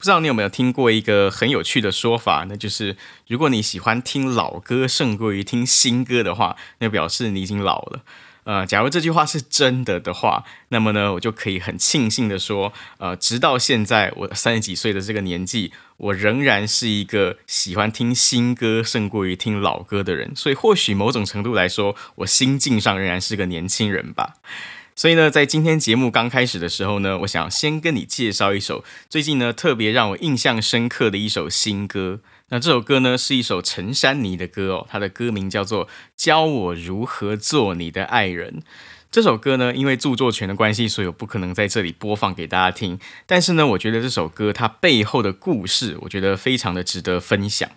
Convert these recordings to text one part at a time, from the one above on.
不知道你有没有听过一个很有趣的说法，那就是如果你喜欢听老歌胜过于听新歌的话，那表示你已经老了。呃，假如这句话是真的的话，那么呢，我就可以很庆幸的说，呃，直到现在我三十几岁的这个年纪，我仍然是一个喜欢听新歌胜过于听老歌的人。所以，或许某种程度来说，我心境上仍然是个年轻人吧。所以呢，在今天节目刚开始的时候呢，我想先跟你介绍一首最近呢特别让我印象深刻的一首新歌。那这首歌呢是一首陈珊妮的歌哦，它的歌名叫做《教我如何做你的爱人》。这首歌呢，因为著作权的关系，所以我不可能在这里播放给大家听。但是呢，我觉得这首歌它背后的故事，我觉得非常的值得分享。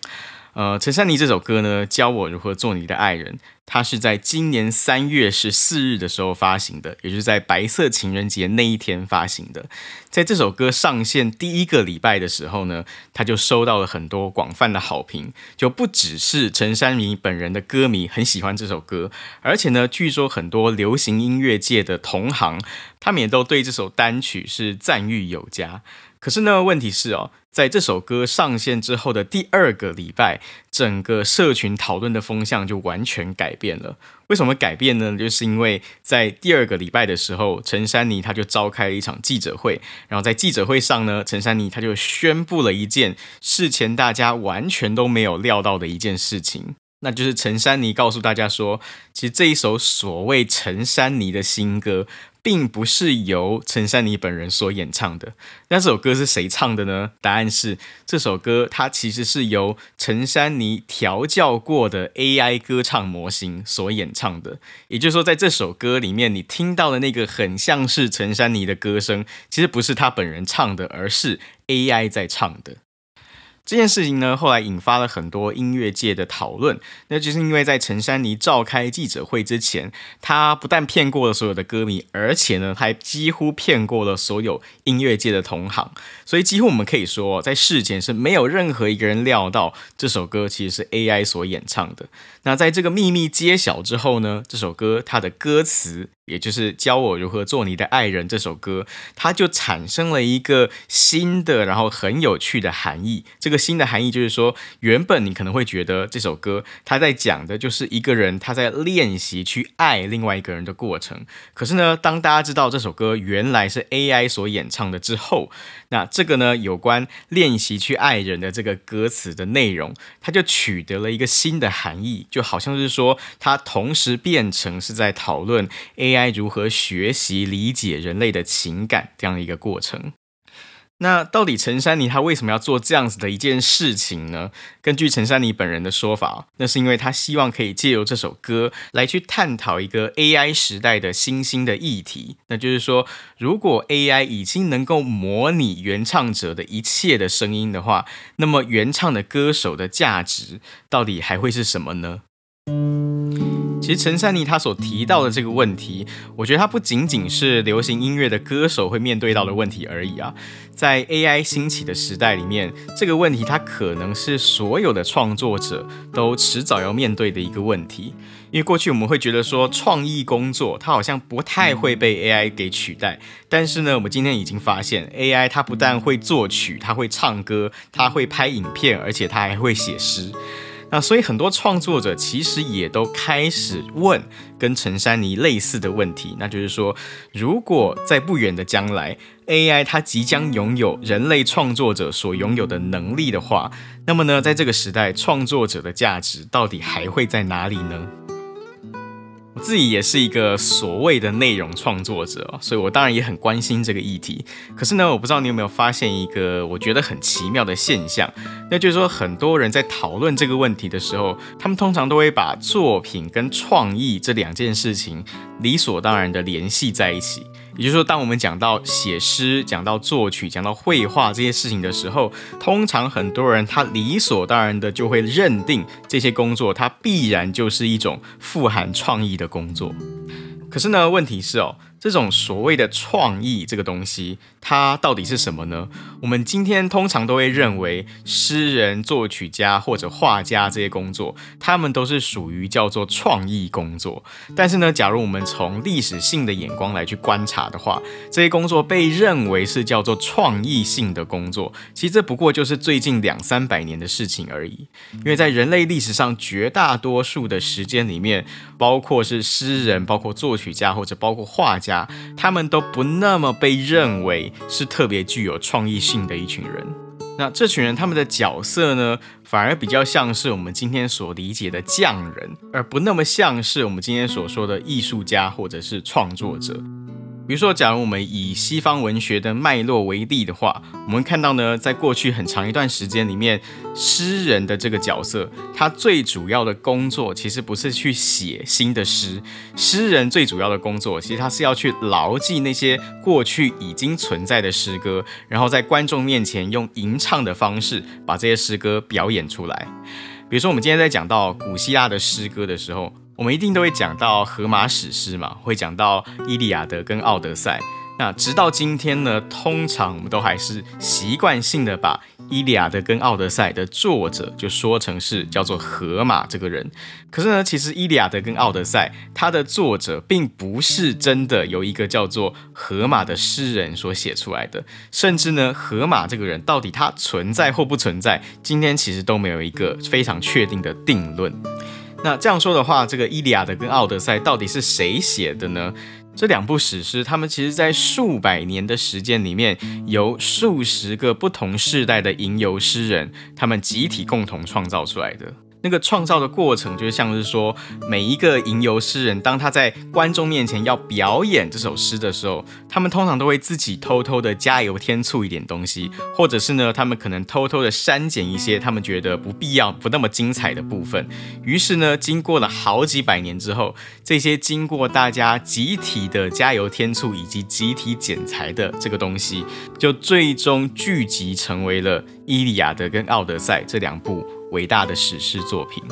呃，陈珊妮这首歌呢，教我如何做你的爱人。它是在今年三月十四日的时候发行的，也就是在白色情人节那一天发行的。在这首歌上线第一个礼拜的时候呢，它就收到了很多广泛的好评，就不只是陈珊妮本人的歌迷很喜欢这首歌，而且呢，据说很多流行音乐界的同行，他们也都对这首单曲是赞誉有加。可是呢，问题是哦，在这首歌上线之后的第二个礼拜，整个社群讨论的风向就完全改变了。为什么改变呢？就是因为在第二个礼拜的时候，陈珊妮她就召开了一场记者会，然后在记者会上呢，陈珊妮她就宣布了一件事前大家完全都没有料到的一件事情。那就是陈珊妮告诉大家说，其实这一首所谓陈珊妮的新歌，并不是由陈珊妮本人所演唱的。那这首歌是谁唱的呢？答案是，这首歌它其实是由陈珊妮调教过的 AI 歌唱模型所演唱的。也就是说，在这首歌里面，你听到的那个很像是陈珊妮的歌声，其实不是她本人唱的，而是 AI 在唱的。这件事情呢，后来引发了很多音乐界的讨论。那就是因为在陈珊妮召开记者会之前，他不但骗过了所有的歌迷，而且呢，还几乎骗过了所有音乐界的同行。所以几乎我们可以说，在事前是没有任何一个人料到这首歌其实是 AI 所演唱的。那在这个秘密揭晓之后呢，这首歌它的歌词，也就是教我如何做你的爱人这首歌，它就产生了一个新的，然后很有趣的含义。这个新的含义就是说，原本你可能会觉得这首歌它在讲的就是一个人他在练习去爱另外一个人的过程。可是呢，当大家知道这首歌原来是 AI 所演唱的之后，那这个呢，有关练习去爱人的这个歌词的内容，它就取得了一个新的含义。就好像是说，它同时变成是在讨论 A AI 如何学习理解人类的情感这样的一个过程。那到底陈珊妮她为什么要做这样子的一件事情呢？根据陈珊妮本人的说法，那是因为她希望可以借由这首歌来去探讨一个 AI 时代的新兴的议题。那就是说，如果 AI 已经能够模拟原唱者的一切的声音的话，那么原唱的歌手的价值到底还会是什么呢？其实陈珊妮她所提到的这个问题，我觉得它不仅仅是流行音乐的歌手会面对到的问题而已啊。在 AI 兴起的时代里面，这个问题它可能是所有的创作者都迟早要面对的一个问题。因为过去我们会觉得说，创意工作它好像不太会被 AI 给取代，但是呢，我们今天已经发现，AI 它不但会作曲，它会唱歌，它会拍影片，而且它还会写诗。那所以很多创作者其实也都开始问跟陈珊妮类似的问题，那就是说，如果在不远的将来，AI 它即将拥有人类创作者所拥有的能力的话，那么呢，在这个时代，创作者的价值到底还会在哪里呢？我自己也是一个所谓的内容创作者，所以我当然也很关心这个议题。可是呢，我不知道你有没有发现一个我觉得很奇妙的现象，那就是说，很多人在讨论这个问题的时候，他们通常都会把作品跟创意这两件事情理所当然的联系在一起。也就是说，当我们讲到写诗、讲到作曲、讲到绘画这些事情的时候，通常很多人他理所当然的就会认定这些工作，它必然就是一种富含创意的工作。可是呢，问题是哦。这种所谓的创意这个东西，它到底是什么呢？我们今天通常都会认为，诗人、作曲家或者画家这些工作，他们都是属于叫做创意工作。但是呢，假如我们从历史性的眼光来去观察的话，这些工作被认为是叫做创意性的工作，其实这不过就是最近两三百年的事情而已。因为在人类历史上，绝大多数的时间里面，包括是诗人、包括作曲家或者包括画家。他们都不那么被认为是特别具有创意性的一群人。那这群人他们的角色呢，反而比较像是我们今天所理解的匠人，而不那么像是我们今天所说的艺术家或者是创作者。比如说，假如我们以西方文学的脉络为例的话，我们看到呢，在过去很长一段时间里面，诗人的这个角色，他最主要的工作其实不是去写新的诗，诗人最主要的工作，其实他是要去牢记那些过去已经存在的诗歌，然后在观众面前用吟唱的方式把这些诗歌表演出来。比如说，我们今天在讲到古希腊的诗歌的时候。我们一定都会讲到荷马史诗嘛，会讲到《伊利亚德》跟《奥德赛》。那直到今天呢，通常我们都还是习惯性的把《伊利亚德》跟《奥德赛》的作者就说成是叫做荷马这个人。可是呢，其实《伊利亚德》跟《奥德赛》它的作者并不是真的由一个叫做荷马的诗人所写出来的。甚至呢，荷马这个人到底他存在或不存在，今天其实都没有一个非常确定的定论。那这样说的话，这个《伊利亚德》跟《奥德赛》到底是谁写的呢？这两部史诗，他们其实在数百年的时间里面，由数十个不同世代的吟游诗人，他们集体共同创造出来的。那个创造的过程，就像是说，每一个吟游诗人，当他在观众面前要表演这首诗的时候，他们通常都会自己偷偷的加油添醋一点东西，或者是呢，他们可能偷偷的删减一些他们觉得不必要、不那么精彩的部分。于是呢，经过了好几百年之后，这些经过大家集体的加油添醋以及集体剪裁的这个东西，就最终聚集成为了《伊利亚德》跟《奥德赛》这两部。伟大的史诗作品，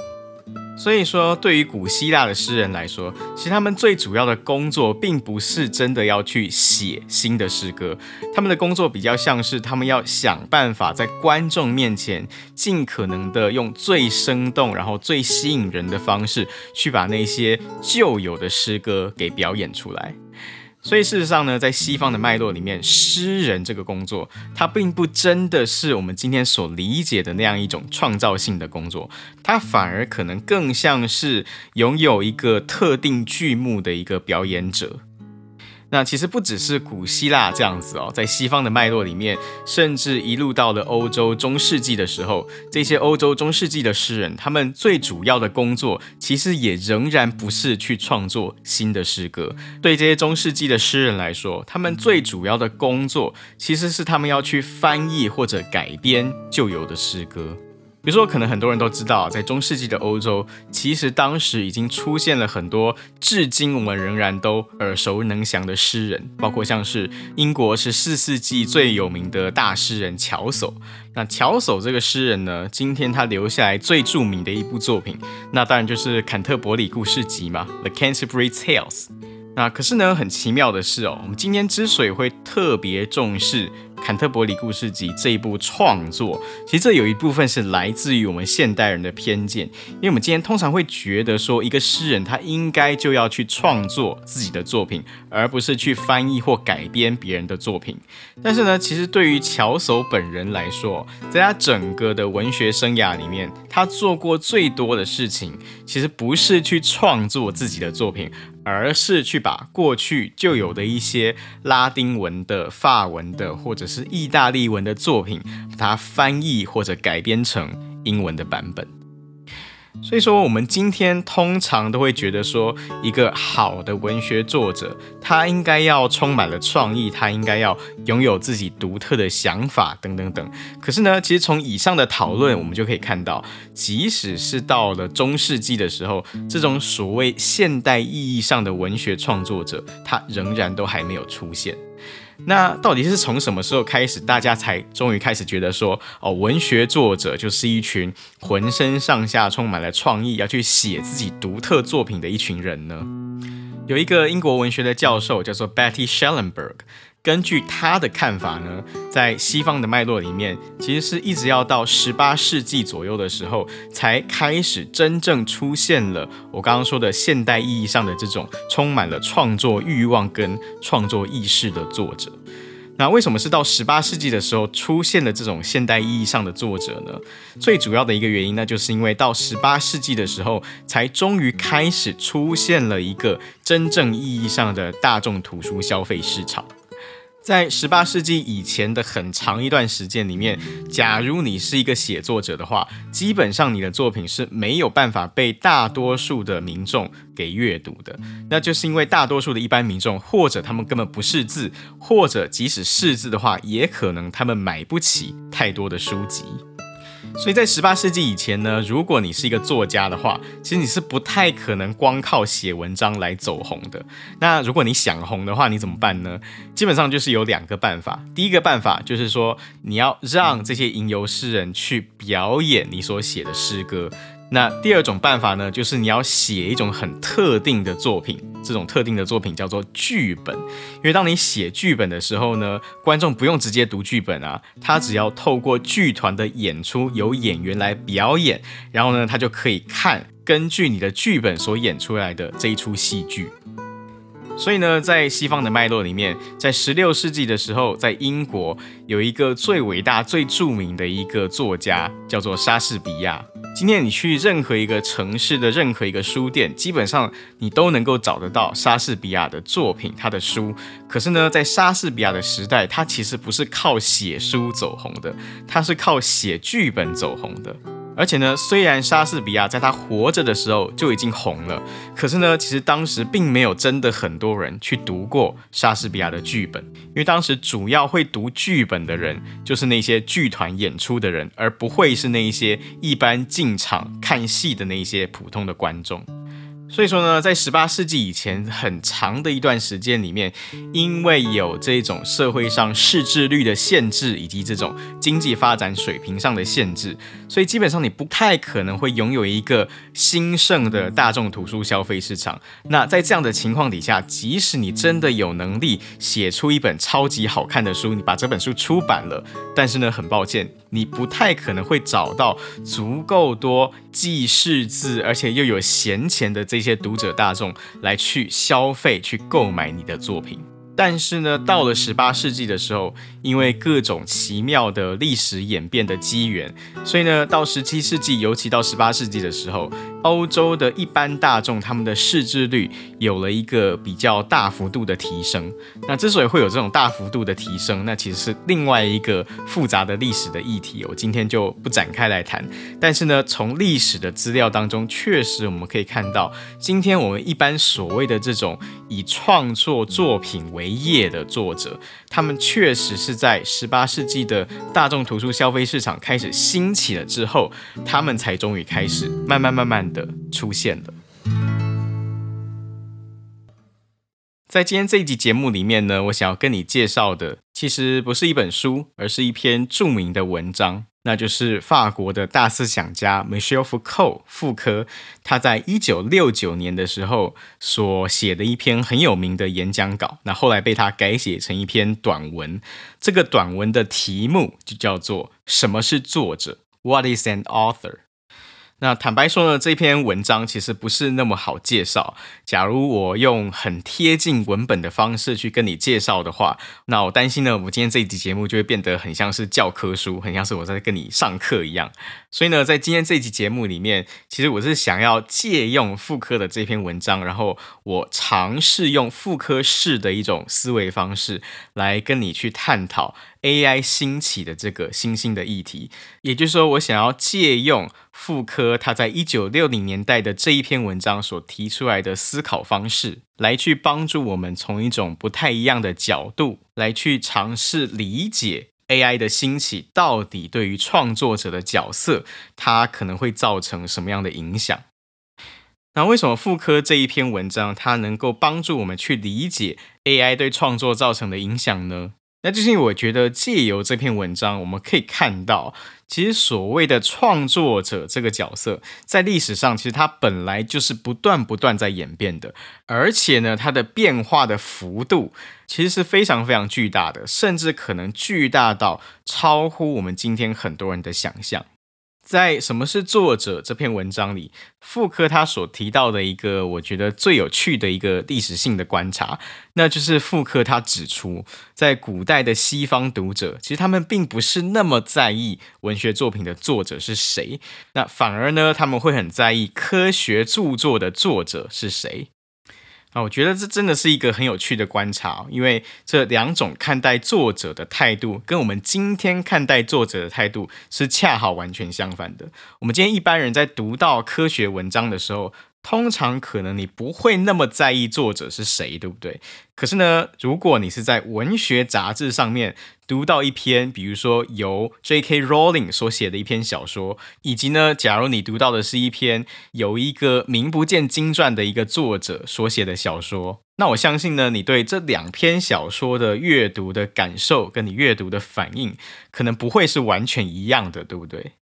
所以说，对于古希腊的诗人来说，其实他们最主要的工作，并不是真的要去写新的诗歌，他们的工作比较像是他们要想办法在观众面前，尽可能的用最生动，然后最吸引人的方式，去把那些旧有的诗歌给表演出来。所以事实上呢，在西方的脉络里面，诗人这个工作，它并不真的是我们今天所理解的那样一种创造性的工作，它反而可能更像是拥有一个特定剧目的一个表演者。那其实不只是古希腊这样子哦，在西方的脉络里面，甚至一路到了欧洲中世纪的时候，这些欧洲中世纪的诗人，他们最主要的工作，其实也仍然不是去创作新的诗歌。对这些中世纪的诗人来说，他们最主要的工作，其实是他们要去翻译或者改编旧有的诗歌。比如说，可能很多人都知道，在中世纪的欧洲，其实当时已经出现了很多至今我们仍然都耳熟能详的诗人，包括像是英国十四世纪最有名的大诗人乔叟。那乔叟这个诗人呢，今天他留下来最著名的一部作品，那当然就是《坎特伯里故事集》嘛，《The Canterbury Tales》。那可是呢，很奇妙的是哦，我们今天之所以会特别重视。《坎特伯里故事集》这一部创作，其实这有一部分是来自于我们现代人的偏见，因为我们今天通常会觉得说，一个诗人他应该就要去创作自己的作品，而不是去翻译或改编别人的作品。但是呢，其实对于乔叟本人来说，在他整个的文学生涯里面，他做过最多的事情，其实不是去创作自己的作品。而是去把过去就有的一些拉丁文的、法文的，或者是意大利文的作品，把它翻译或者改编成英文的版本。所以说，我们今天通常都会觉得说，一个好的文学作者，他应该要充满了创意，他应该要拥有自己独特的想法，等等等。可是呢，其实从以上的讨论，我们就可以看到，即使是到了中世纪的时候，这种所谓现代意义上的文学创作者，他仍然都还没有出现。那到底是从什么时候开始，大家才终于开始觉得说，哦，文学作者就是一群浑身上下充满了创意，要去写自己独特作品的一群人呢？有一个英国文学的教授叫做 Betty Schellenberg。根据他的看法呢，在西方的脉络里面，其实是一直要到十八世纪左右的时候，才开始真正出现了我刚刚说的现代意义上的这种充满了创作欲望跟创作意识的作者。那为什么是到十八世纪的时候出现了这种现代意义上的作者呢？最主要的一个原因那，就是因为到十八世纪的时候，才终于开始出现了一个真正意义上的大众图书消费市场。在十八世纪以前的很长一段时间里面，假如你是一个写作者的话，基本上你的作品是没有办法被大多数的民众给阅读的。那就是因为大多数的一般民众，或者他们根本不识字，或者即使识字的话，也可能他们买不起太多的书籍。所以在十八世纪以前呢，如果你是一个作家的话，其实你是不太可能光靠写文章来走红的。那如果你想红的话，你怎么办呢？基本上就是有两个办法。第一个办法就是说，你要让这些吟游诗人去表演你所写的诗歌。那第二种办法呢，就是你要写一种很特定的作品，这种特定的作品叫做剧本。因为当你写剧本的时候呢，观众不用直接读剧本啊，他只要透过剧团的演出，由演员来表演，然后呢，他就可以看根据你的剧本所演出来的这一出戏剧。所以呢，在西方的脉络里面，在十六世纪的时候，在英国有一个最伟大、最著名的一个作家，叫做莎士比亚。今天你去任何一个城市的任何一个书店，基本上你都能够找得到莎士比亚的作品，他的书。可是呢，在莎士比亚的时代，他其实不是靠写书走红的，他是靠写剧本走红的。而且呢，虽然莎士比亚在他活着的时候就已经红了，可是呢，其实当时并没有真的很多人去读过莎士比亚的剧本，因为当时主要会读剧本的人就是那些剧团演出的人，而不会是那一些一般进场看戏的那些普通的观众。所以说呢，在十八世纪以前很长的一段时间里面，因为有这种社会上识字率的限制，以及这种经济发展水平上的限制，所以基本上你不太可能会拥有一个兴盛的大众图书消费市场。那在这样的情况底下，即使你真的有能力写出一本超级好看的书，你把这本书出版了，但是呢，很抱歉，你不太可能会找到足够多既识字而且又有闲钱的这。些读者大众来去消费、去购买你的作品。但是呢，到了十八世纪的时候，因为各种奇妙的历史演变的机缘，所以呢，到十七世纪，尤其到十八世纪的时候，欧洲的一般大众他们的识字率有了一个比较大幅度的提升。那之所以会有这种大幅度的提升，那其实是另外一个复杂的历史的议题，我今天就不展开来谈。但是呢，从历史的资料当中，确实我们可以看到，今天我们一般所谓的这种以创作作品为业的作者，他们确实是在十八世纪的大众图书消费市场开始兴起了之后，他们才终于开始慢慢慢慢的出现了。在今天这一集节目里面呢，我想要跟你介绍的，其实不是一本书，而是一篇著名的文章。那就是法国的大思想家 Michel Foucault 傅柯，他在一九六九年的时候所写的一篇很有名的演讲稿，那后来被他改写成一篇短文。这个短文的题目就叫做《什么是作者》（What is an author）。那坦白说呢，这篇文章其实不是那么好介绍。假如我用很贴近文本的方式去跟你介绍的话，那我担心呢，我今天这一集节目就会变得很像是教科书，很像是我在跟你上课一样。所以呢，在今天这一集节目里面，其实我是想要借用傅科的这篇文章，然后我尝试用傅科式的一种思维方式来跟你去探讨。AI 兴起的这个新兴的议题。也就是说，我想要借用傅科他在一九六零年代的这一篇文章所提出来的思考方式，来去帮助我们从一种不太一样的角度来去尝试理解 AI 的兴起到底对于创作者的角色，它可能会造成什么样的影响。那为什么傅科这一篇文章它能够帮助我们去理解 AI 对创作造成的影响呢？那就是我觉得借由这篇文章，我们可以看到，其实所谓的创作者这个角色，在历史上其实它本来就是不断不断在演变的，而且呢，它的变化的幅度其实是非常非常巨大的，甚至可能巨大到超乎我们今天很多人的想象。在《什么是作者》这篇文章里，傅柯他所提到的一个我觉得最有趣的一个历史性的观察，那就是傅柯他指出，在古代的西方读者，其实他们并不是那么在意文学作品的作者是谁，那反而呢，他们会很在意科学著作的作者是谁。啊，我觉得这真的是一个很有趣的观察，因为这两种看待作者的态度，跟我们今天看待作者的态度是恰好完全相反的。我们今天一般人在读到科学文章的时候，通常可能你不会那么在意作者是谁，对不对？可是呢，如果你是在文学杂志上面读到一篇，比如说由 J.K. Rowling 所写的一篇小说，以及呢，假如你读到的是一篇由一个名不见经传的一个作者所写的小说，那我相信呢，你对这两篇小说的阅读的感受跟你阅读的反应，可能不会是完全一样的，对不对？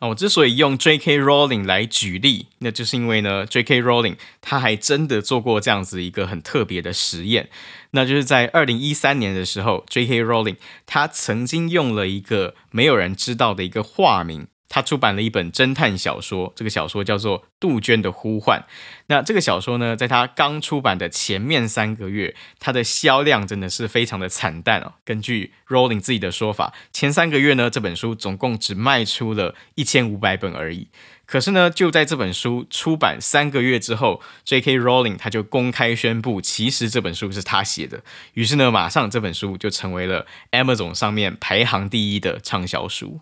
啊，我之所以用 J.K. Rowling 来举例，那就是因为呢，J.K. Rowling 他还真的做过这样子一个很特别的实验，那就是在二零一三年的时候，J.K. Rowling 他曾经用了一个没有人知道的一个化名。他出版了一本侦探小说，这个小说叫做《杜鹃的呼唤》。那这个小说呢，在他刚出版的前面三个月，它的销量真的是非常的惨淡哦。根据 Rowling 自己的说法，前三个月呢，这本书总共只卖出了一千五百本而已。可是呢，就在这本书出版三个月之后，J.K. Rowling 他就公开宣布，其实这本书是他写的。于是呢，马上这本书就成为了 Amazon 上面排行第一的畅销书。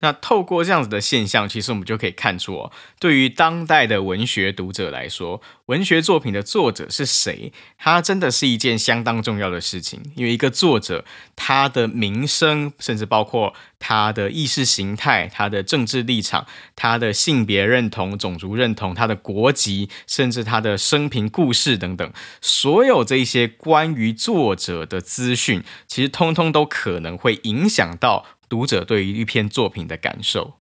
那透过这样子的现象，其实我们就可以看出哦，对于当代的文学读者来说，文学作品的作者是谁，它真的是一件相当重要的事情。因为一个作者，他的名声，甚至包括他的意识形态、他的政治立场、他的性别认同、种族认同、他的国籍，甚至他的生平故事等等，所有这些关于作者的资讯，其实通通都可能会影响到。读者对于一篇作品的感受，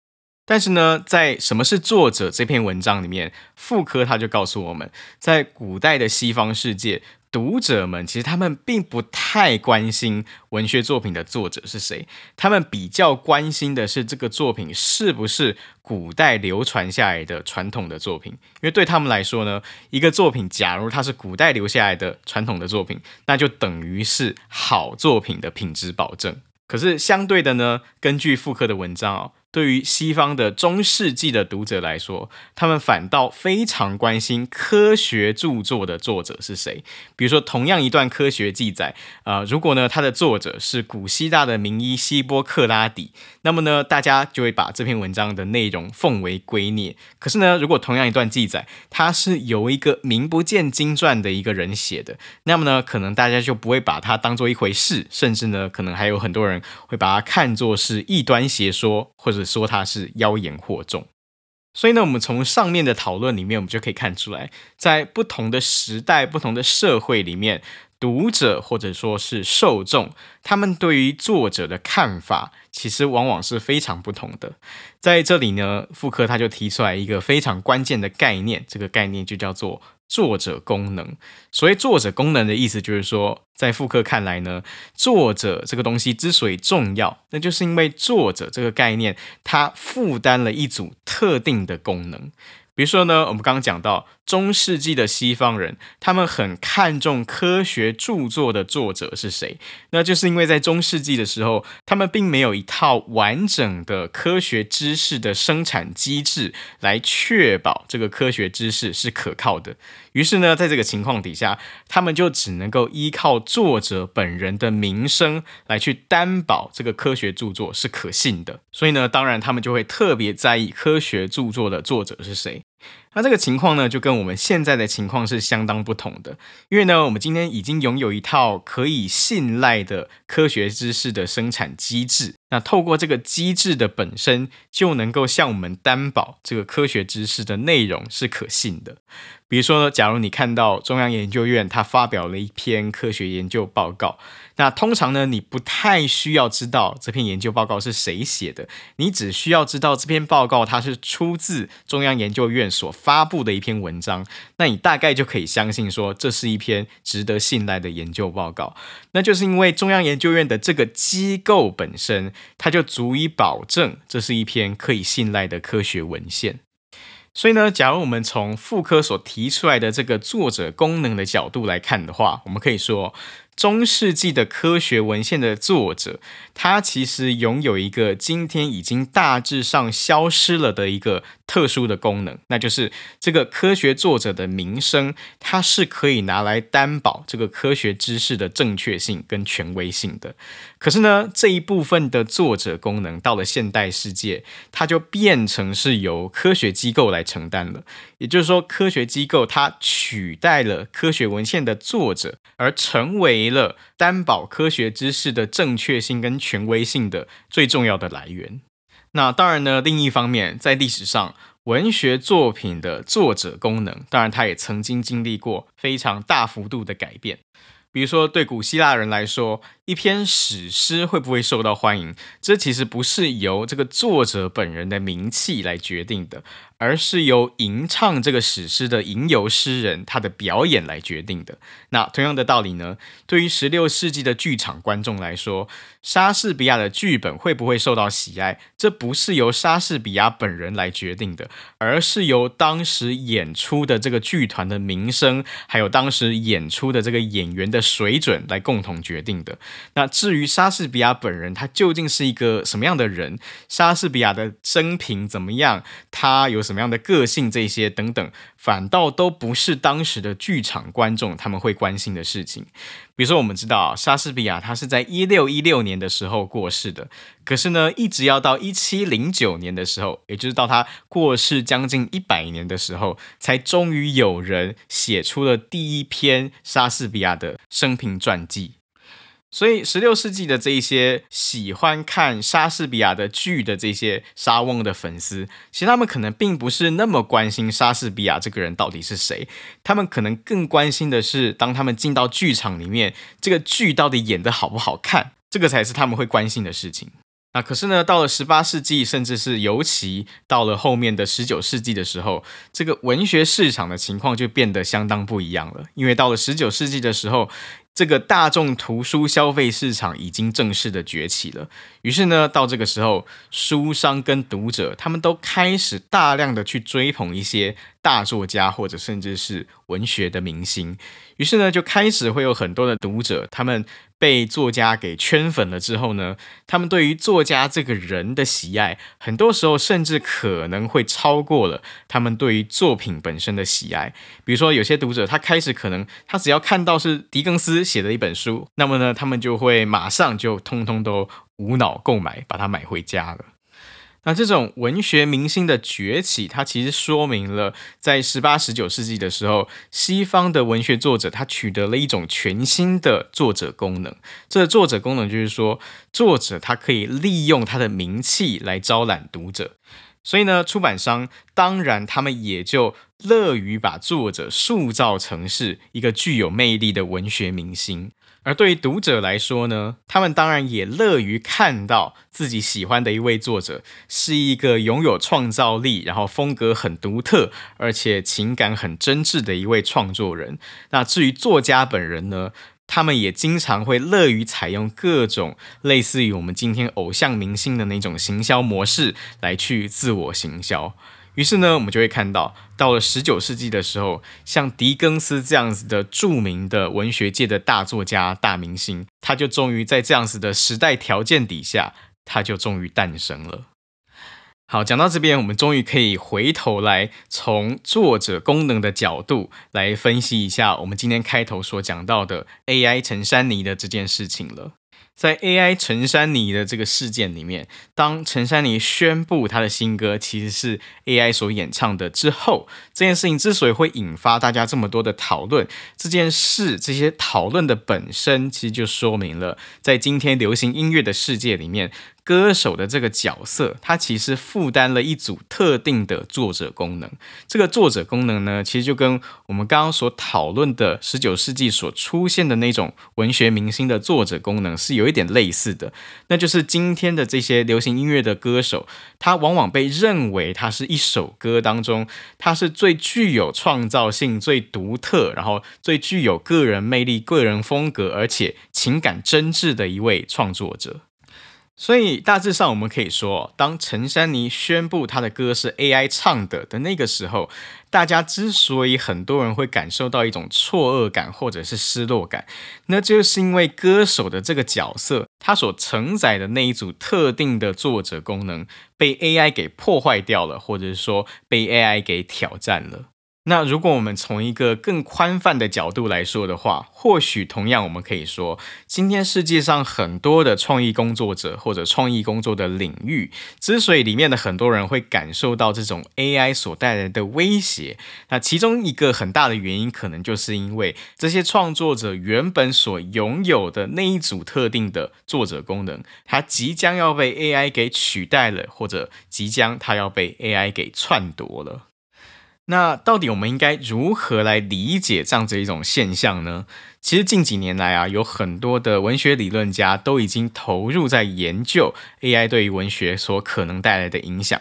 但是呢，在《什么是作者》这篇文章里面，傅科他就告诉我们，在古代的西方世界，读者们其实他们并不太关心文学作品的作者是谁，他们比较关心的是这个作品是不是古代流传下来的传统的作品，因为对他们来说呢，一个作品假如它是古代留下来的传统的作品，那就等于是好作品的品质保证。可是相对的呢，根据复刻的文章哦，对于西方的中世纪的读者来说，他们反倒非常关心科学著作的作者是谁。比如说，同样一段科学记载，呃，如果呢，它的作者是古希腊的名医希波克拉底，那么呢，大家就会把这篇文章的内容奉为圭臬。可是呢，如果同样一段记载，它是由一个名不见经传的一个人写的，那么呢，可能大家就不会把它当做一回事，甚至呢，可能还有很多人会把它看作是异端邪说，或者说它是妖言惑众。所以呢，我们从上面的讨论里面，我们就可以看出来，在不同的时代、不同的社会里面。读者或者说是受众，他们对于作者的看法，其实往往是非常不同的。在这里呢，傅柯他就提出来一个非常关键的概念，这个概念就叫做作者功能。所谓作者功能的意思，就是说，在复刻看来呢，作者这个东西之所以重要，那就是因为作者这个概念，它负担了一组特定的功能。比如说呢，我们刚刚讲到中世纪的西方人，他们很看重科学著作的作者是谁，那就是因为在中世纪的时候，他们并没有一套完整的科学知识的生产机制来确保这个科学知识是可靠的。于是呢，在这个情况底下，他们就只能够依靠作者本人的名声来去担保这个科学著作是可信的。所以呢，当然他们就会特别在意科学著作的作者是谁。那这个情况呢，就跟我们现在的情况是相当不同的，因为呢，我们今天已经拥有一套可以信赖的科学知识的生产机制。那透过这个机制的本身，就能够向我们担保这个科学知识的内容是可信的。比如说，假如你看到中央研究院它发表了一篇科学研究报告，那通常呢，你不太需要知道这篇研究报告是谁写的，你只需要知道这篇报告它是出自中央研究院所发布的一篇文章，那你大概就可以相信说，这是一篇值得信赖的研究报告。那就是因为中央研究院的这个机构本身，它就足以保证这是一篇可以信赖的科学文献。所以呢，假如我们从妇科所提出来的这个作者功能的角度来看的话，我们可以说，中世纪的科学文献的作者，他其实拥有一个今天已经大致上消失了的一个特殊的功能，那就是这个科学作者的名声，它是可以拿来担保这个科学知识的正确性跟权威性的。可是呢，这一部分的作者功能到了现代世界，它就变成是由科学机构来承担了。也就是说，科学机构它取代了科学文献的作者，而成为了担保科学知识的正确性跟权威性的最重要的来源。那当然呢，另一方面，在历史上，文学作品的作者功能，当然它也曾经经历过非常大幅度的改变。比如说，对古希腊人来说，一篇史诗会不会受到欢迎，这其实不是由这个作者本人的名气来决定的。而是由吟唱这个史诗的吟游诗人他的表演来决定的。那同样的道理呢，对于十六世纪的剧场观众来说，莎士比亚的剧本会不会受到喜爱，这不是由莎士比亚本人来决定的，而是由当时演出的这个剧团的名声，还有当时演出的这个演员的水准来共同决定的。那至于莎士比亚本人，他究竟是一个什么样的人？莎士比亚的生平怎么样？他有什么样的个性？这些等等，反倒都不是当时的剧场观众他们会关心的事情。比如说，我们知道莎士比亚他是在一六一六年的时候过世的，可是呢，一直要到一七零九年的时候，也就是到他过世将近一百年的时候，才终于有人写出了第一篇莎士比亚的生平传记。所以，十六世纪的这一些喜欢看莎士比亚的剧的这些莎翁的粉丝，其实他们可能并不是那么关心莎士比亚这个人到底是谁，他们可能更关心的是，当他们进到剧场里面，这个剧到底演得好不好看，这个才是他们会关心的事情。那可是呢，到了十八世纪，甚至是尤其到了后面的十九世纪的时候，这个文学市场的情况就变得相当不一样了，因为到了十九世纪的时候。这个大众图书消费市场已经正式的崛起了，于是呢，到这个时候，书商跟读者他们都开始大量的去追捧一些大作家或者甚至是文学的明星，于是呢，就开始会有很多的读者，他们。被作家给圈粉了之后呢，他们对于作家这个人的喜爱，很多时候甚至可能会超过了他们对于作品本身的喜爱。比如说，有些读者他开始可能他只要看到是狄更斯写的一本书，那么呢，他们就会马上就通通都无脑购买，把它买回家了。那这种文学明星的崛起，它其实说明了在十八、十九世纪的时候，西方的文学作者他取得了一种全新的作者功能。这个作者功能就是说，作者他可以利用他的名气来招揽读者。所以呢，出版商当然他们也就乐于把作者塑造成是一个具有魅力的文学明星。而对于读者来说呢，他们当然也乐于看到自己喜欢的一位作者是一个拥有创造力，然后风格很独特，而且情感很真挚的一位创作人。那至于作家本人呢，他们也经常会乐于采用各种类似于我们今天偶像明星的那种行销模式来去自我行销。于是呢，我们就会看到，到了十九世纪的时候，像狄更斯这样子的著名的文学界的大作家、大明星，他就终于在这样子的时代条件底下，他就终于诞生了。好，讲到这边，我们终于可以回头来，从作者功能的角度来分析一下我们今天开头所讲到的 AI 陈珊妮的这件事情了。在 AI 陈珊妮的这个事件里面，当陈珊妮宣布她的新歌其实是 AI 所演唱的之后，这件事情之所以会引发大家这么多的讨论，这件事这些讨论的本身，其实就说明了，在今天流行音乐的世界里面。歌手的这个角色，他其实负担了一组特定的作者功能。这个作者功能呢，其实就跟我们刚刚所讨论的十九世纪所出现的那种文学明星的作者功能是有一点类似的。那就是今天的这些流行音乐的歌手，他往往被认为他是一首歌当中，他是最具有创造性、最独特，然后最具有个人魅力、个人风格，而且情感真挚的一位创作者。所以大致上，我们可以说，当陈珊妮宣布她的歌是 AI 唱的的那个时候，大家之所以很多人会感受到一种错愕感或者是失落感，那就是因为歌手的这个角色，他所承载的那一组特定的作者功能被 AI 给破坏掉了，或者是说被 AI 给挑战了。那如果我们从一个更宽泛的角度来说的话，或许同样我们可以说，今天世界上很多的创意工作者或者创意工作的领域，之所以里面的很多人会感受到这种 AI 所带来的威胁，那其中一个很大的原因，可能就是因为这些创作者原本所拥有的那一组特定的作者功能，它即将要被 AI 给取代了，或者即将它要被 AI 给篡夺了。那到底我们应该如何来理解这样子一种现象呢？其实近几年来啊，有很多的文学理论家都已经投入在研究 AI 对于文学所可能带来的影响。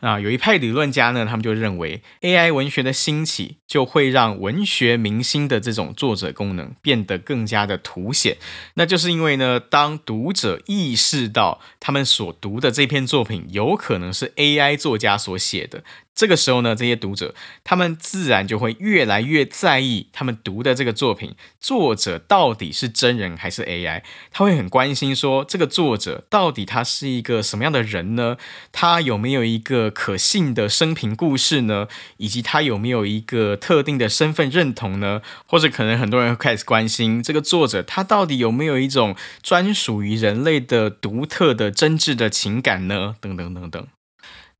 啊，有一派理论家呢，他们就认为 AI 文学的兴起就会让文学明星的这种作者功能变得更加的凸显。那就是因为呢，当读者意识到他们所读的这篇作品有可能是 AI 作家所写的。这个时候呢，这些读者他们自然就会越来越在意他们读的这个作品，作者到底是真人还是 AI？他会很关心说，这个作者到底他是一个什么样的人呢？他有没有一个可信的生平故事呢？以及他有没有一个特定的身份认同呢？或者可能很多人会开始关心这个作者，他到底有没有一种专属于人类的独特的真挚的情感呢？等等等等。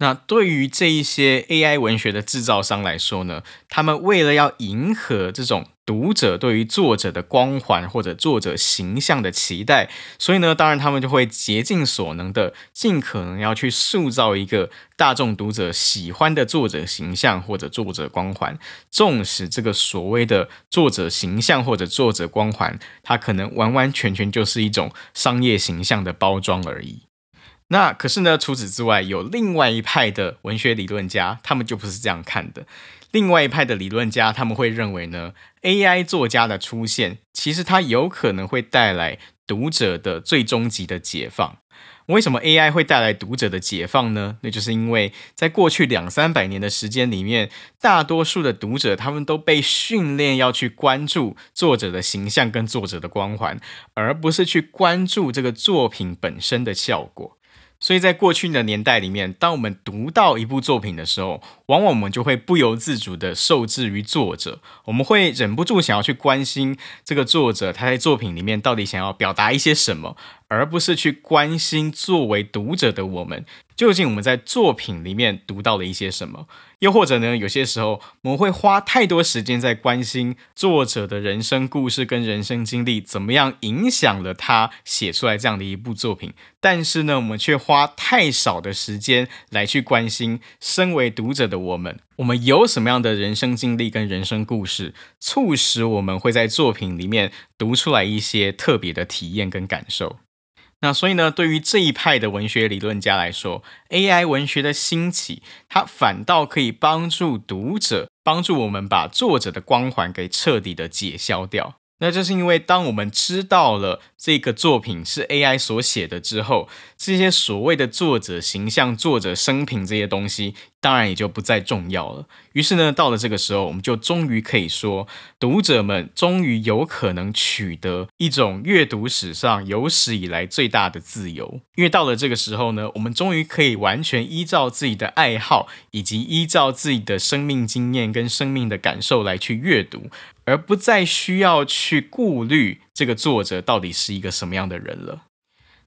那对于这一些 AI 文学的制造商来说呢，他们为了要迎合这种读者对于作者的光环或者作者形象的期待，所以呢，当然他们就会竭尽所能的，尽可能要去塑造一个大众读者喜欢的作者形象或者作者光环，纵使这个所谓的作者形象或者作者光环，它可能完完全全就是一种商业形象的包装而已。那可是呢，除此之外，有另外一派的文学理论家，他们就不是这样看的。另外一派的理论家，他们会认为呢，AI 作家的出现，其实它有可能会带来读者的最终极的解放。为什么 AI 会带来读者的解放呢？那就是因为在过去两三百年的时间里面，大多数的读者他们都被训练要去关注作者的形象跟作者的光环，而不是去关注这个作品本身的效果。所以在过去的年代里面，当我们读到一部作品的时候，往往我们就会不由自主地受制于作者，我们会忍不住想要去关心这个作者他在作品里面到底想要表达一些什么，而不是去关心作为读者的我们。究竟我们在作品里面读到了一些什么？又或者呢，有些时候我们会花太多时间在关心作者的人生故事跟人生经历怎么样影响了他写出来这样的一部作品，但是呢，我们却花太少的时间来去关心身为读者的我们，我们有什么样的人生经历跟人生故事，促使我们会在作品里面读出来一些特别的体验跟感受。那所以呢，对于这一派的文学理论家来说，AI 文学的兴起，它反倒可以帮助读者，帮助我们把作者的光环给彻底的解消掉。那就是因为当我们知道了这个作品是 AI 所写的之后，这些所谓的作者形象、作者生平这些东西，当然也就不再重要了。于是呢，到了这个时候，我们就终于可以说，读者们终于有可能取得一种阅读史上有史以来最大的自由。因为到了这个时候呢，我们终于可以完全依照自己的爱好，以及依照自己的生命经验跟生命的感受来去阅读。而不再需要去顾虑这个作者到底是一个什么样的人了。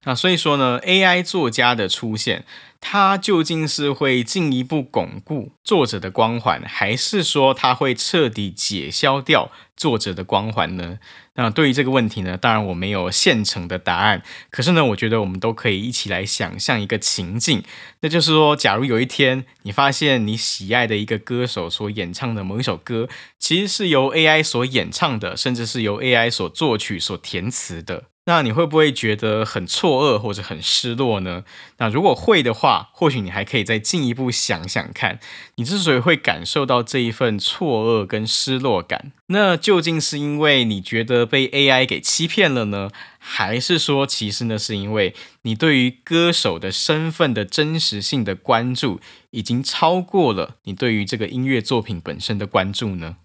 那所以说呢，AI 作家的出现，它究竟是会进一步巩固作者的光环，还是说它会彻底解消掉作者的光环呢？那对于这个问题呢，当然我没有现成的答案。可是呢，我觉得我们都可以一起来想象一个情境，那就是说，假如有一天你发现你喜爱的一个歌手所演唱的某一首歌，其实是由 AI 所演唱的，甚至是由 AI 所作曲、所填词的。那你会不会觉得很错愕或者很失落呢？那如果会的话，或许你还可以再进一步想想看，你之所以会感受到这一份错愕跟失落感，那究竟是因为你觉得被 AI 给欺骗了呢？还是说，其实呢是因为你对于歌手的身份的真实性的关注，已经超过了你对于这个音乐作品本身的关注呢？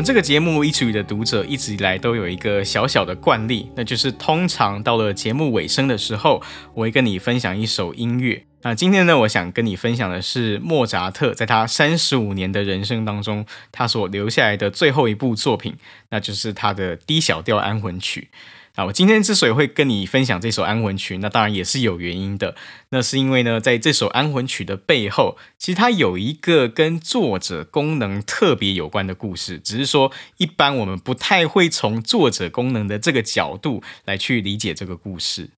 们这个节目《一曲的读者》一直以来都有一个小小的惯例，那就是通常到了节目尾声的时候，我会跟你分享一首音乐。那今天呢，我想跟你分享的是莫扎特在他三十五年的人生当中，他所留下来的最后一部作品，那就是他的 D 小调安魂曲。啊，我今天之所以会跟你分享这首安魂曲，那当然也是有原因的。那是因为呢，在这首安魂曲的背后，其实它有一个跟作者功能特别有关的故事。只是说，一般我们不太会从作者功能的这个角度来去理解这个故事。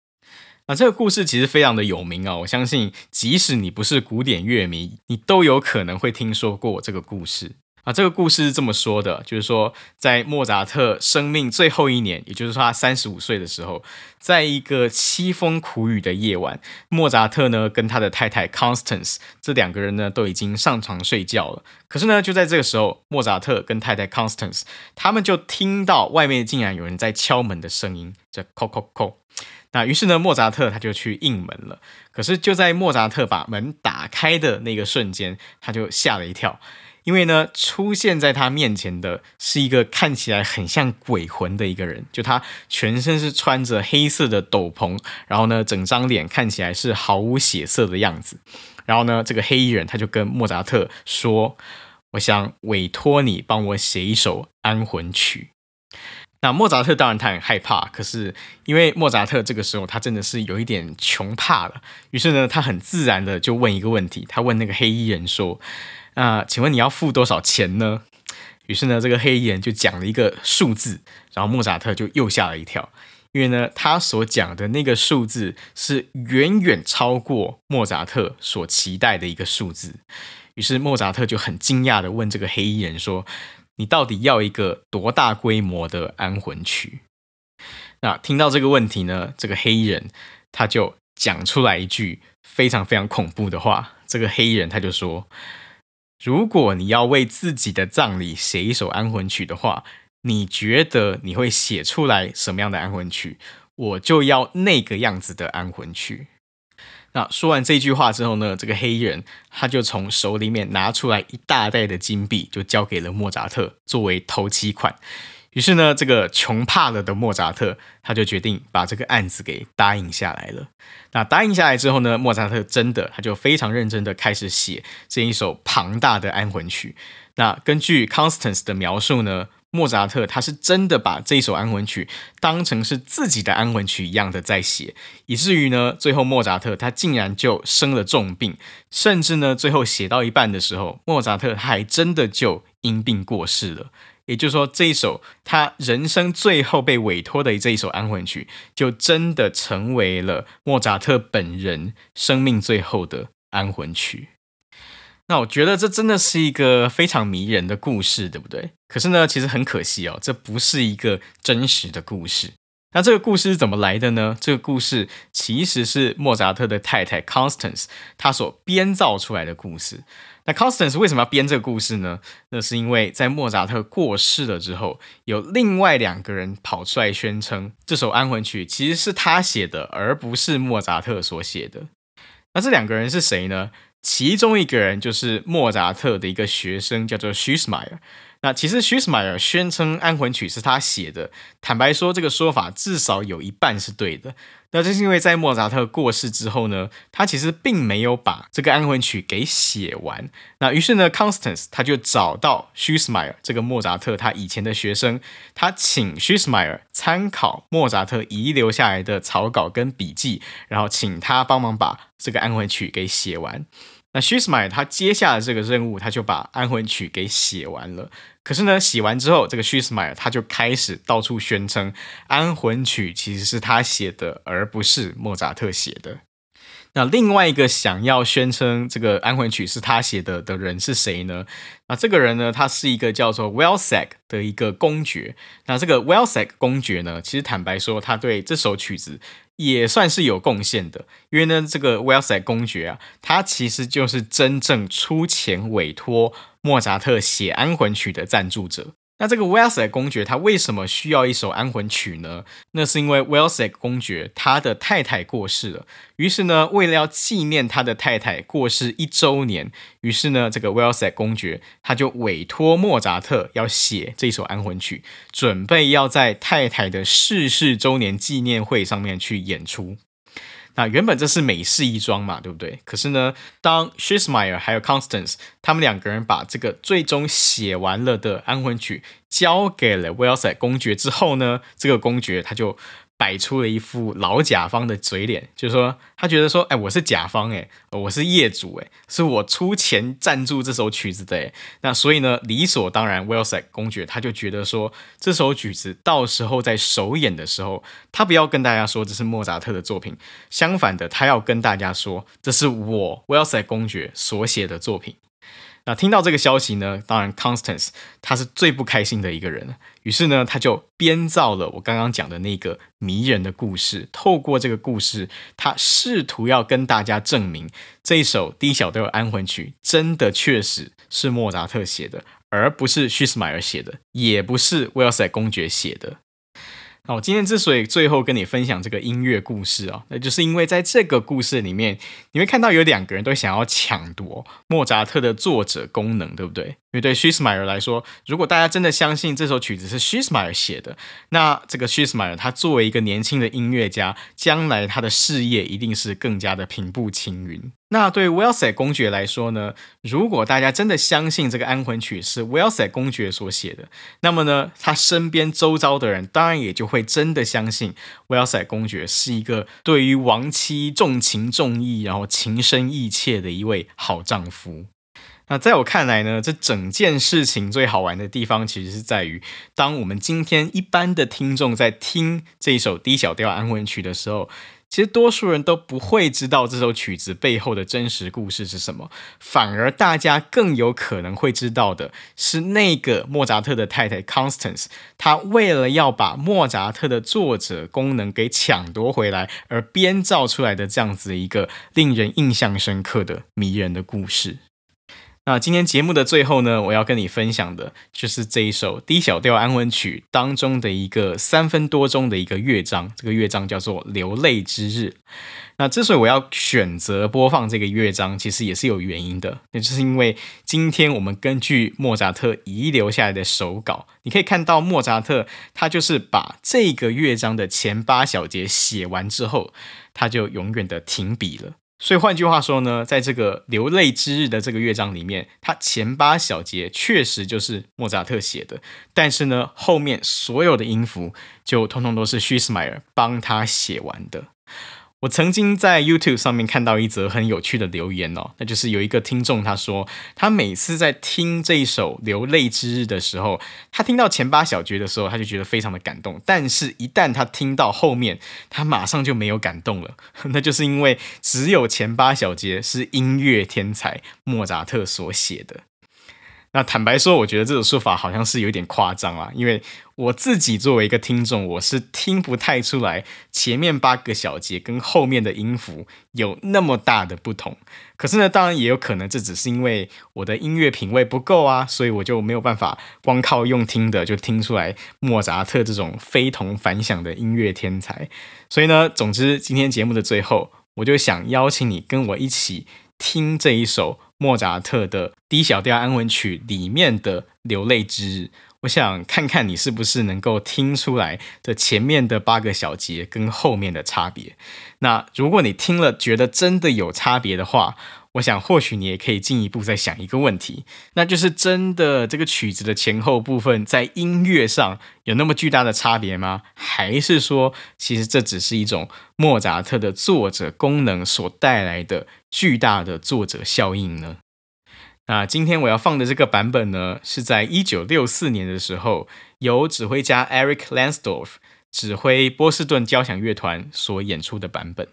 啊，这个故事其实非常的有名啊，我相信即使你不是古典乐迷，你都有可能会听说过这个故事。啊，这个故事是这么说的，就是说，在莫扎特生命最后一年，也就是说他三十五岁的时候，在一个凄风苦雨的夜晚，莫扎特呢跟他的太太 Constance 这两个人呢都已经上床睡觉了。可是呢，就在这个时候，莫扎特跟太太 Constance 他们就听到外面竟然有人在敲门的声音，这叩叩叩。那于是呢，莫扎特他就去应门了。可是就在莫扎特把门打开的那个瞬间，他就吓了一跳。因为呢，出现在他面前的是一个看起来很像鬼魂的一个人，就他全身是穿着黑色的斗篷，然后呢，整张脸看起来是毫无血色的样子。然后呢，这个黑衣人他就跟莫扎特说：“我想委托你帮我写一首安魂曲。”那莫扎特当然他很害怕，可是因为莫扎特这个时候他真的是有一点穷怕了，于是呢，他很自然的就问一个问题，他问那个黑衣人说。那、请问你要付多少钱呢？于是呢，这个黑衣人就讲了一个数字，然后莫扎特就又吓了一跳，因为呢，他所讲的那个数字是远远超过莫扎特所期待的一个数字。于是莫扎特就很惊讶地问这个黑衣人说：“你到底要一个多大规模的安魂曲？”那听到这个问题呢，这个黑衣人他就讲出来一句非常非常恐怖的话。这个黑衣人他就说。如果你要为自己的葬礼写一首安魂曲的话，你觉得你会写出来什么样的安魂曲？我就要那个样子的安魂曲。那说完这句话之后呢，这个黑衣人他就从手里面拿出来一大袋的金币，就交给了莫扎特作为头期款。于是呢，这个穷怕了的莫扎特，他就决定把这个案子给答应下来了。那答应下来之后呢，莫扎特真的他就非常认真的开始写这一首庞大的安魂曲。那根据 Constance 的描述呢，莫扎特他是真的把这一首安魂曲当成是自己的安魂曲一样的在写，以至于呢，最后莫扎特他竟然就生了重病，甚至呢，最后写到一半的时候，莫扎特还真的就因病过世了。也就是说，这一首他人生最后被委托的这一首安魂曲，就真的成为了莫扎特本人生命最后的安魂曲。那我觉得这真的是一个非常迷人的故事，对不对？可是呢，其实很可惜哦，这不是一个真实的故事。那这个故事是怎么来的呢？这个故事其实是莫扎特的太太 Constance 她所编造出来的故事。那 Constance 为什么要编这个故事呢？那是因为在莫扎特过世了之后，有另外两个人跑出来宣称这首安魂曲其实是他写的，而不是莫扎特所写的。那这两个人是谁呢？其中一个人就是莫扎特的一个学生，叫做 Schusmayer。那其实 s c h m e i e r 宣称安魂曲是他写的，坦白说，这个说法至少有一半是对的。那这是因为在莫扎特过世之后呢，他其实并没有把这个安魂曲给写完。那于是呢，Constance 他就找到 Schussmayer 这个莫扎特他以前的学生，他请 Schussmayer 参考莫扎特遗留下来的草稿跟笔记，然后请他帮忙把这个安魂曲给写完。那 She's My 他接下了这个任务，他就把安魂曲给写完了。可是呢，写完之后，这个 She's My 他就开始到处宣称安魂曲其实是他写的，而不是莫扎特写的。那另外一个想要宣称这个安魂曲是他写的的人是谁呢？那这个人呢，他是一个叫做 Welsag 的一个公爵。那这个 Welsag 公爵呢，其实坦白说，他对这首曲子。也算是有贡献的，因为呢，这个 w e l l s e 公爵啊，他其实就是真正出钱委托莫扎特写安魂曲的赞助者。那这个 Welsag 公爵他为什么需要一首安魂曲呢？那是因为 Welsag 公爵他的太太过世了，于是呢，为了要纪念他的太太过世一周年，于是呢，这个 Welsag 公爵他就委托莫扎特要写这首安魂曲，准备要在太太的逝世周年纪念会上面去演出。那原本这是美式一桩嘛，对不对？可是呢，当 Schismeyer 还有 Constance 他们两个人把这个最终写完了的安魂曲交给了 w e l l s 公爵之后呢，这个公爵他就。摆出了一副老甲方的嘴脸，就是说他觉得说，哎，我是甲方，哎，我是业主，哎，是我出钱赞助这首曲子的，哎，那所以呢，理所当然，Welsag 公爵他就觉得说，这首曲子到时候在首演的时候，他不要跟大家说这是莫扎特的作品，相反的，他要跟大家说，这是我 Welsag 公爵所写的作品。那听到这个消息呢，当然 Constance 他是最不开心的一个人，于是呢，他就编造了我刚刚讲的那个迷人的故事。透过这个故事，他试图要跟大家证明这一首 D 小调安魂曲真的确实是莫扎特写的，而不是舒斯迈尔写的，也不是 Welsag 公爵写的。那我今天之所以最后跟你分享这个音乐故事啊，那就是因为在这个故事里面，你会看到有两个人都想要抢夺莫扎特的作者功能，对不对？因为对 Schussmayer 来说，如果大家真的相信这首曲子是 Schussmayer 写的，那这个 Schussmayer 他作为一个年轻的音乐家，将来他的事业一定是更加的平步青云。那对 Welsag 公爵来说呢，如果大家真的相信这个安魂曲是 Welsag 公爵所写的，那么呢，他身边周遭的人当然也就会真的相信 Welsag 公爵是一个对于亡妻重情重义，然后情深意切的一位好丈夫。那在我看来呢，这整件事情最好玩的地方，其实是在于，当我们今天一般的听众在听这一首 D 小调安魂曲的时候。其实多数人都不会知道这首曲子背后的真实故事是什么，反而大家更有可能会知道的是那个莫扎特的太太 Constance，她为了要把莫扎特的作者功能给抢夺回来而编造出来的这样子一个令人印象深刻的迷人的故事。那今天节目的最后呢，我要跟你分享的就是这一首 D 小调安魂曲当中的一个三分多钟的一个乐章，这个乐章叫做《流泪之日》。那之所以我要选择播放这个乐章，其实也是有原因的，也就是因为今天我们根据莫扎特遗留下来的手稿，你可以看到莫扎特他就是把这个乐章的前八小节写完之后，他就永远的停笔了。所以换句话说呢，在这个流泪之日的这个乐章里面，它前八小节确实就是莫扎特写的，但是呢，后面所有的音符就通通都是 s c h i s m e r 帮他写完的。我曾经在 YouTube 上面看到一则很有趣的留言哦，那就是有一个听众他说，他每次在听这一首《流泪之日》的时候，他听到前八小节的时候，他就觉得非常的感动，但是一旦他听到后面，他马上就没有感动了，那就是因为只有前八小节是音乐天才莫扎特所写的。那坦白说，我觉得这种说法好像是有点夸张啊，因为我自己作为一个听众，我是听不太出来前面八个小节跟后面的音符有那么大的不同。可是呢，当然也有可能这只是因为我的音乐品味不够啊，所以我就没有办法光靠用听的就听出来莫扎特这种非同凡响的音乐天才。所以呢，总之今天节目的最后，我就想邀请你跟我一起听这一首。莫扎特的《D 小调安魂曲》里面的流泪之日，我想看看你是不是能够听出来这前面的八个小节跟后面的差别。那如果你听了觉得真的有差别的话，我想或许你也可以进一步再想一个问题，那就是真的这个曲子的前后部分在音乐上有那么巨大的差别吗？还是说其实这只是一种莫扎特的作者功能所带来的？巨大的作者效应呢？那今天我要放的这个版本呢，是在一九六四年的时候，由指挥家 Eric Lansdorf 指挥波士顿交响乐团所演出的版本。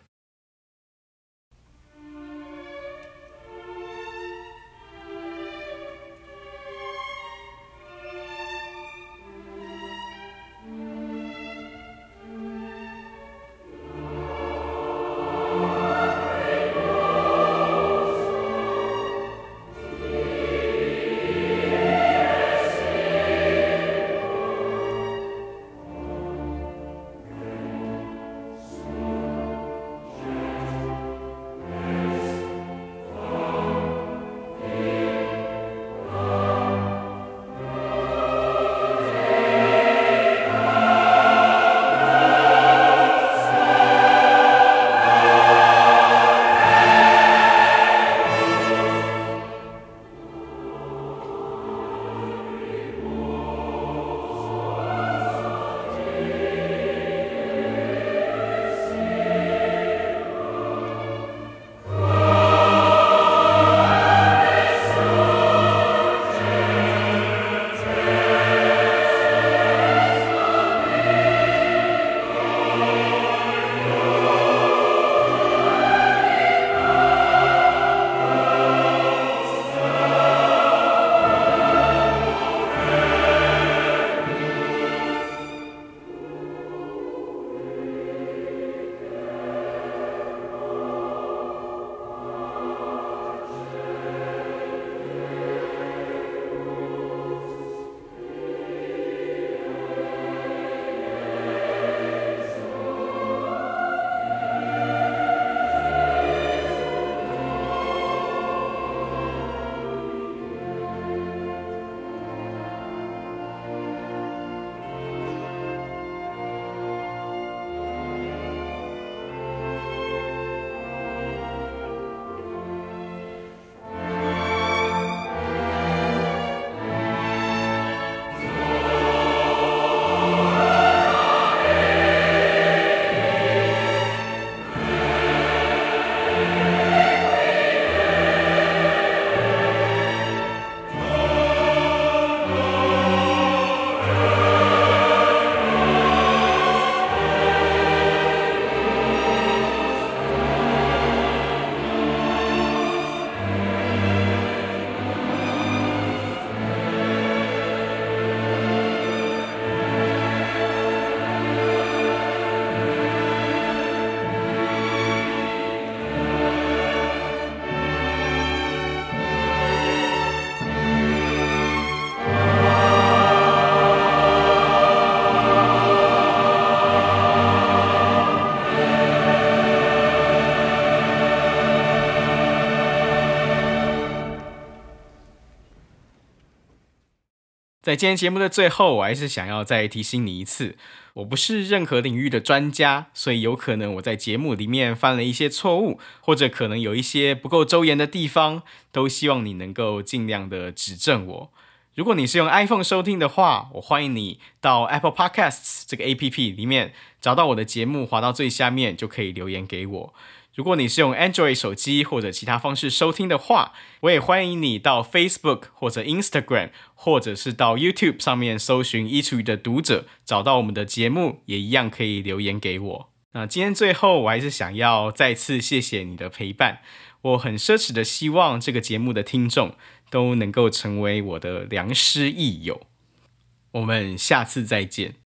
在今天节目的最后，我还是想要再提醒你一次，我不是任何领域的专家，所以有可能我在节目里面犯了一些错误，或者可能有一些不够周延的地方，都希望你能够尽量的指正我。如果你是用 iPhone 收听的话，我欢迎你到 Apple Podcasts 这个 APP 里面找到我的节目，滑到最下面就可以留言给我。如果你是用 Android 手机或者其他方式收听的话，我也欢迎你到 Facebook 或者 Instagram，或者是到 YouTube 上面搜寻《一厨语的读者》，找到我们的节目，也一样可以留言给我。那今天最后，我还是想要再次谢谢你的陪伴。我很奢侈的希望这个节目的听众都能够成为我的良师益友。我们下次再见。